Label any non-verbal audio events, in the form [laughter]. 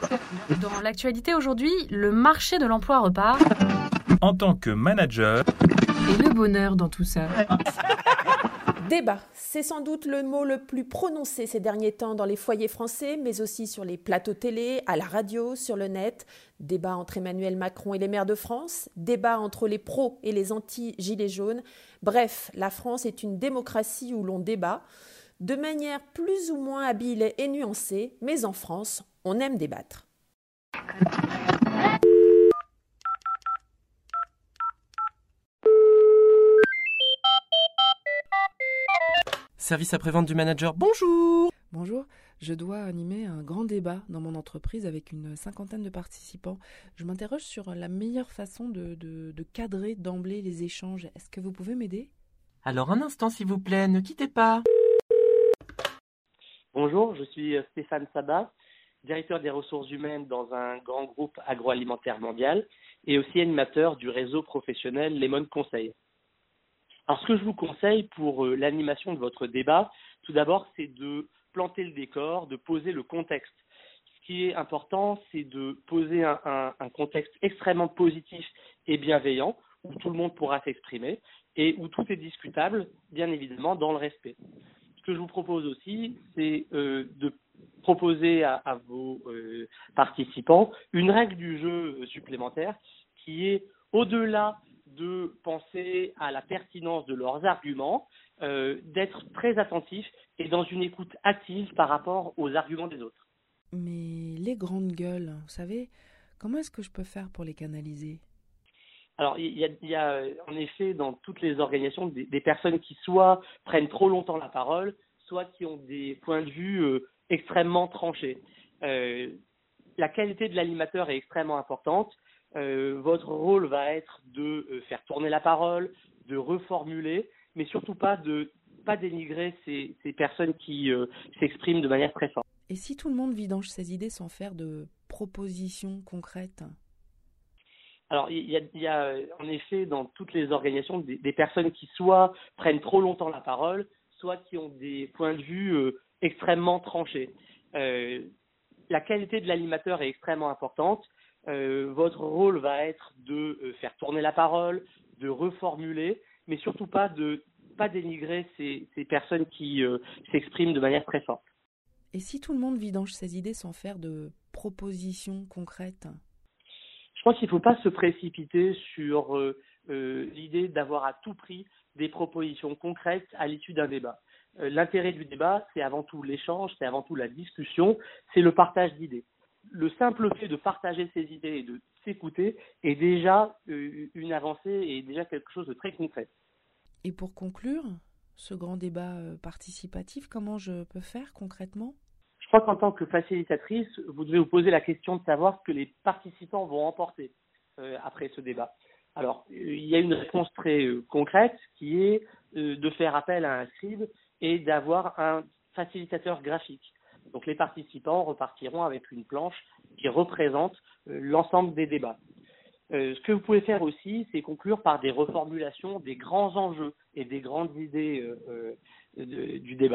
[laughs] Dans l'actualité aujourd'hui, le marché de l'emploi repart. En tant que manager, Et le bonheur dans tout ça. [laughs] Débat, c'est sans doute le mot le plus prononcé ces derniers temps dans les foyers français, mais aussi sur les plateaux télé, à la radio, sur le net. Débat entre Emmanuel Macron et les maires de France, débat entre les pros et les anti-gilets jaunes. Bref, la France est une démocratie où l'on débat, de manière plus ou moins habile et nuancée, mais en France, on aime débattre. Service après-vente du manager, bonjour Bonjour, je dois animer un grand débat dans mon entreprise avec une cinquantaine de participants. Je m'interroge sur la meilleure façon de, de- de cadrer d'emblée les échanges. Est-ce que vous pouvez m'aider? Alors un instant s'il vous plaît, ne quittez pas. Bonjour, je suis Stéphane Sabat, directeur des ressources humaines dans un grand groupe agroalimentaire mondial et aussi animateur du réseau professionnel Lemon Conseil. Alors ce que je vous conseille pour euh, l'animation de votre débat, tout d'abord, c'est de planter le décor, de poser le contexte. Ce qui est important, c'est de poser un, contexte extrêmement positif et bienveillant, où tout le monde pourra s'exprimer et où tout est discutable, bien évidemment, dans le respect. Ce que je vous propose aussi, c'est euh, de proposer à, à vos euh, participants une règle du jeu euh, supplémentaire qui est au-delà de penser à la pertinence de leurs arguments, euh, d'être très attentif et dans une écoute active par rapport aux arguments des autres. Mais les grandes gueules, vous savez, comment est-ce que je peux faire pour les canaliser? Alors, il y a, il y a, en effet dans toutes les organisations des, des personnes qui soit prennent trop longtemps la parole, soit qui ont des points de vue euh, extrêmement tranchés. Euh, la qualité de l'animateur est extrêmement importante. Euh, votre rôle va être de euh, faire tourner la parole, de reformuler, mais surtout pas de pas dénigrer ces, ces personnes qui euh, s'expriment de manière très forte. Et si tout le monde vidange ses idées sans faire de propositions concrètes? Alors, il y a, il y a, en effet dans toutes les organisations des, des personnes qui soit prennent trop longtemps la parole, soit qui ont des points de vue euh, extrêmement tranchés. Euh, la qualité de l'animateur est extrêmement importante. Euh, votre rôle va être de faire tourner la parole, de reformuler, mais surtout pas de pas dénigrer ces, ces personnes qui euh, s'expriment de manière très forte. Et si tout le monde vidange ses idées sans faire de propositions concrètes? Je pense qu'il ne faut pas se précipiter sur euh, euh, l'idée d'avoir à tout prix des propositions concrètes à l'issue d'un débat. Euh, L'intérêt du débat, c'est avant tout l'échange, c'est avant tout la discussion, c'est le partage d'idées. Le simple fait de partager ses idées et de s'écouter est déjà euh, une avancée et déjà quelque chose de très concret. Et pour conclure ce grand débat euh, participatif, comment je peux faire concrètement? Je crois qu'en tant que facilitatrice, vous devez vous poser la question de savoir ce que les participants vont emporter euh, après ce débat. Alors, il y a une réponse très euh, concrète qui est euh, de faire appel à un scribe et d'avoir un facilitateur graphique. Donc, les participants repartiront avec une planche qui représente euh, l'ensemble des débats. Ce que vous pouvez faire aussi, c'est conclure par des reformulations des grands enjeux et des grandes idées du débat.